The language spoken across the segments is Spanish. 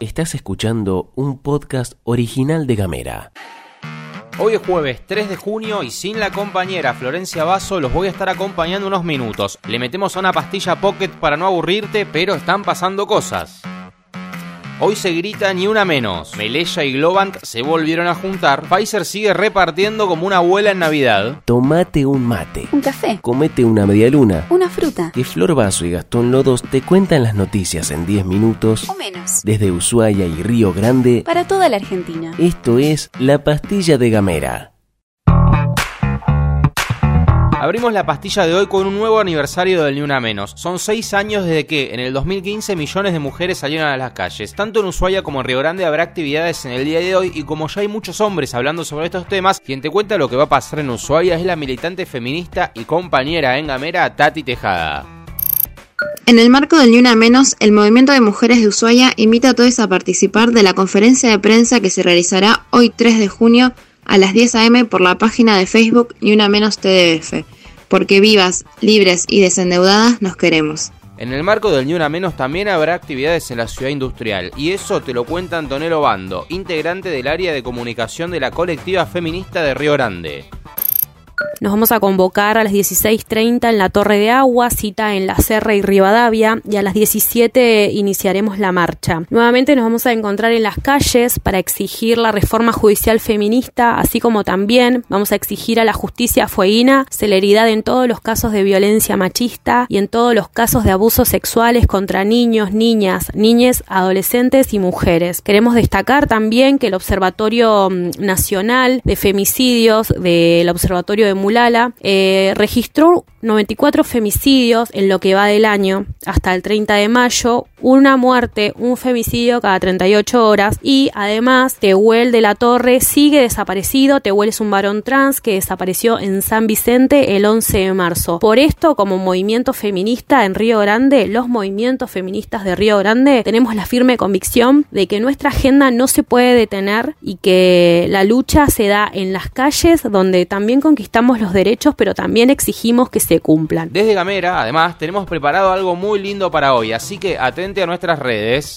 Estás escuchando un podcast original de Gamera. Hoy es jueves 3 de junio y sin la compañera Florencia Basso los voy a estar acompañando unos minutos. Le metemos una pastilla pocket para no aburrirte, pero están pasando cosas. Hoy se grita ni una menos. Melella y Globant se volvieron a juntar. Pfizer sigue repartiendo como una abuela en Navidad. Tomate un mate. Un café. Comete una media luna. Una fruta. Que Flor Vaso y Gastón Lodos te cuentan las noticias en 10 minutos. O menos. Desde Ushuaia y Río Grande. Para toda la Argentina. Esto es La Pastilla de Gamera. Abrimos la pastilla de hoy con un nuevo aniversario del Ni Una Menos. Son seis años desde que, en el 2015, millones de mujeres salieron a las calles. Tanto en Ushuaia como en Río Grande habrá actividades en el día de hoy y como ya hay muchos hombres hablando sobre estos temas, quien te cuenta lo que va a pasar en Ushuaia es la militante feminista y compañera en Gamera, Tati Tejada. En el marco del Ni Una Menos, el Movimiento de Mujeres de Ushuaia invita a todos a participar de la conferencia de prensa que se realizará hoy 3 de junio a las 10 a.m. por la página de Facebook Ni Una Menos TDF, porque vivas, libres y desendeudadas nos queremos. En el marco del Ni Una Menos también habrá actividades en la ciudad industrial, y eso te lo cuenta Antonelo Bando, integrante del área de comunicación de la colectiva feminista de Río Grande. Nos vamos a convocar a las 16.30 en la Torre de Agua, cita en la Serra y Rivadavia, y a las 17 iniciaremos la marcha. Nuevamente nos vamos a encontrar en las calles para exigir la reforma judicial feminista, así como también vamos a exigir a la justicia fueguina celeridad en todos los casos de violencia machista y en todos los casos de abusos sexuales contra niños, niñas, niñes, adolescentes y mujeres. Queremos destacar también que el Observatorio mm, Nacional de Femicidios del Observatorio de Mulala eh, registró 94 femicidios en lo que va del año hasta el 30 de mayo, una muerte, un femicidio cada 38 horas y además Tehuel de la Torre sigue desaparecido, Tehuel es un varón trans que desapareció en San Vicente el 11 de marzo. Por esto, como movimiento feminista en Río Grande, los movimientos feministas de Río Grande tenemos la firme convicción de que nuestra agenda no se puede detener y que la lucha se da en las calles donde también conquistamos los derechos pero también exigimos que se cumplan. Desde Gamera, además, tenemos preparado algo muy lindo para hoy, así que atente a nuestras redes.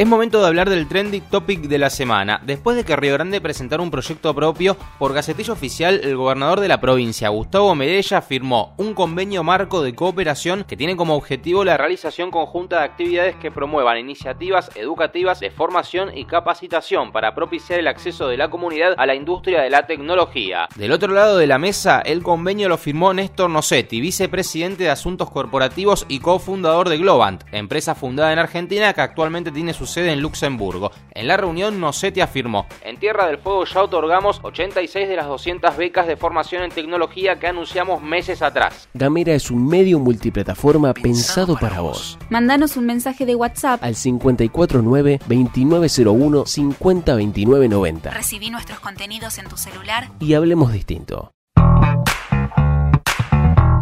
Es momento de hablar del trending topic de la semana. Después de que Río Grande presentara un proyecto propio, por gacetillo oficial, el gobernador de la provincia, Gustavo Medella, firmó un convenio marco de cooperación que tiene como objetivo la realización conjunta de actividades que promuevan iniciativas educativas de formación y capacitación para propiciar el acceso de la comunidad a la industria de la tecnología. Del otro lado de la mesa, el convenio lo firmó Néstor Nocetti, vicepresidente de Asuntos Corporativos y cofundador de Globant, empresa fundada en Argentina que actualmente tiene su sede en Luxemburgo. En la reunión, Nocetti afirmó, en Tierra del Fuego ya otorgamos 86 de las 200 becas de formación en tecnología que anunciamos meses atrás. Gamera es un medio multiplataforma pensado para vos. Mandanos un mensaje de WhatsApp Al 549-2901-502990 Recibí nuestros contenidos en tu celular. y hablemos distinto.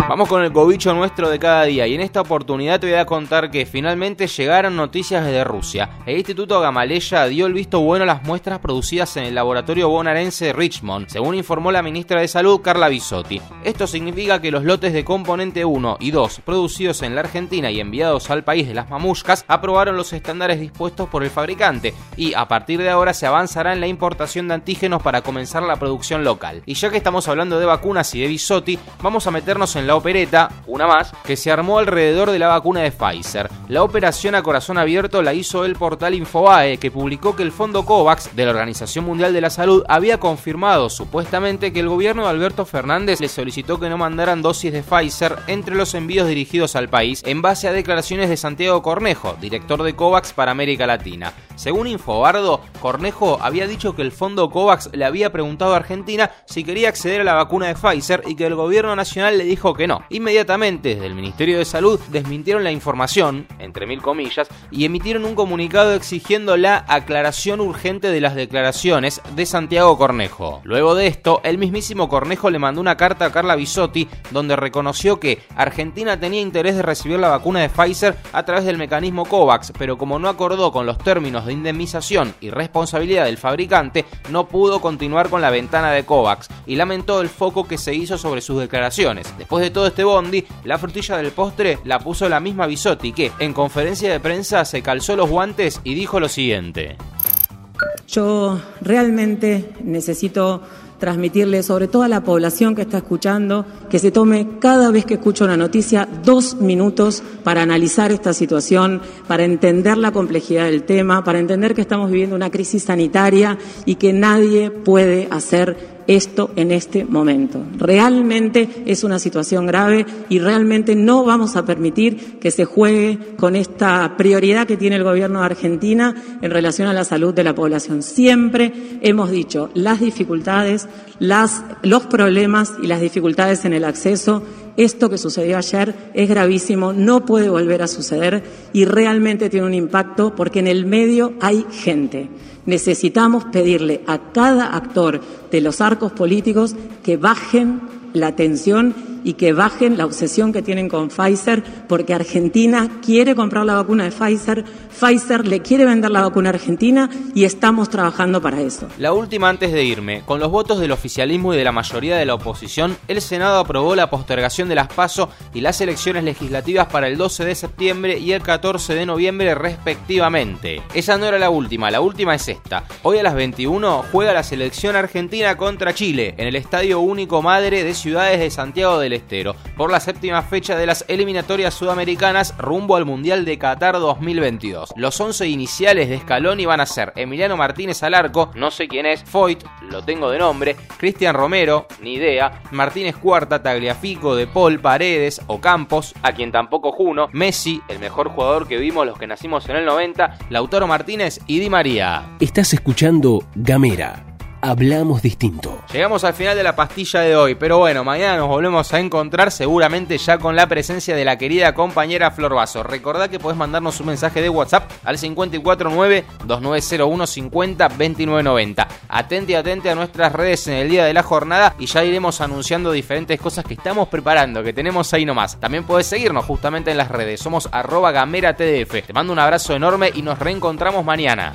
Vamos con el cobicho nuestro de cada día y en esta oportunidad te voy a contar que finalmente llegaron noticias desde Rusia. El Instituto Gamaleya dio el visto bueno a las muestras producidas en el laboratorio bonaerense de Richmond, según informó la ministra de Salud Carla Bisotti. Esto significa que los lotes de componente 1 y 2 producidos en la Argentina y enviados al país de las mamushkas aprobaron los estándares dispuestos por el fabricante y a partir de ahora se avanzará en la importación de antígenos para comenzar la producción local. Y ya que estamos hablando de vacunas y de Bisotti, vamos a meternos en la opereta, una más, que se armó alrededor de la vacuna de Pfizer. La operación a corazón abierto la hizo el portal Infobae, que publicó que el fondo COVAX de la Organización Mundial de la Salud había confirmado supuestamente que el gobierno de Alberto Fernández le solicitó que no mandaran dosis de Pfizer entre los envíos dirigidos al país en base a declaraciones de Santiago Cornejo, director de COVAX para América Latina. Según Infobardo, Cornejo había dicho que el fondo COVAX le había preguntado a Argentina si quería acceder a la vacuna de Pfizer y que el gobierno nacional le dijo que no. Inmediatamente desde el Ministerio de Salud desmintieron la información, entre mil comillas, y emitieron un comunicado exigiendo la aclaración urgente de las declaraciones de Santiago Cornejo. Luego de esto, el mismísimo Cornejo le mandó una carta a Carla Bisotti donde reconoció que Argentina tenía interés de recibir la vacuna de Pfizer a través del mecanismo COVAX, pero como no acordó con los términos de indemnización y responsabilidad del fabricante, no pudo continuar con la ventana de COVAX y lamentó el foco que se hizo sobre sus declaraciones. Después de todo este bondi, la frutilla del postre la puso la misma Bisotti, que en conferencia de prensa se calzó los guantes y dijo lo siguiente. Yo realmente necesito transmitirle, sobre todo a la población que está escuchando, que se tome cada vez que escucha una noticia dos minutos para analizar esta situación, para entender la complejidad del tema, para entender que estamos viviendo una crisis sanitaria y que nadie puede hacer esto en este momento. Realmente es una situación grave y realmente no vamos a permitir que se juegue con esta prioridad que tiene el gobierno de Argentina en relación a la salud de la población. Siempre hemos dicho las dificultades, las, los problemas y las dificultades en el acceso esto que sucedió ayer es gravísimo, no puede volver a suceder y realmente tiene un impacto porque en el medio hay gente. Necesitamos pedirle a cada actor de los arcos políticos que bajen la tensión y que bajen la obsesión que tienen con Pfizer, porque Argentina quiere comprar la vacuna de Pfizer, Pfizer le quiere vender la vacuna a Argentina y estamos trabajando para eso. La última antes de irme, con los votos del oficialismo y de la mayoría de la oposición, el Senado aprobó la postergación de las PASO y las elecciones legislativas para el 12 de septiembre y el 14 de noviembre respectivamente. Esa no era la última, la última es esta. Hoy a las 21 juega la selección argentina contra Chile en el Estadio Único Madre de Ciudades de Santiago Estero por la séptima fecha de las eliminatorias sudamericanas rumbo al Mundial de Qatar 2022. Los 11 iniciales de Scaloni van a ser Emiliano Martínez al arco, no sé quién es, Foyt, lo tengo de nombre, Cristian Romero, ni idea, Martínez Cuarta, Tagliafico, De Paul, Paredes, Ocampos, a quien tampoco Juno, Messi, el mejor jugador que vimos los que nacimos en el 90, Lautaro Martínez y Di María. Estás escuchando Gamera hablamos distinto. Llegamos al final de la pastilla de hoy, pero bueno, mañana nos volvemos a encontrar seguramente ya con la presencia de la querida compañera Flor Vaso. Recordá que podés mandarnos un mensaje de WhatsApp al 549-2901-50-2990. Atente y atente a nuestras redes en el día de la jornada y ya iremos anunciando diferentes cosas que estamos preparando, que tenemos ahí nomás. También podés seguirnos justamente en las redes, somos arroba gamera TDF. Te mando un abrazo enorme y nos reencontramos mañana.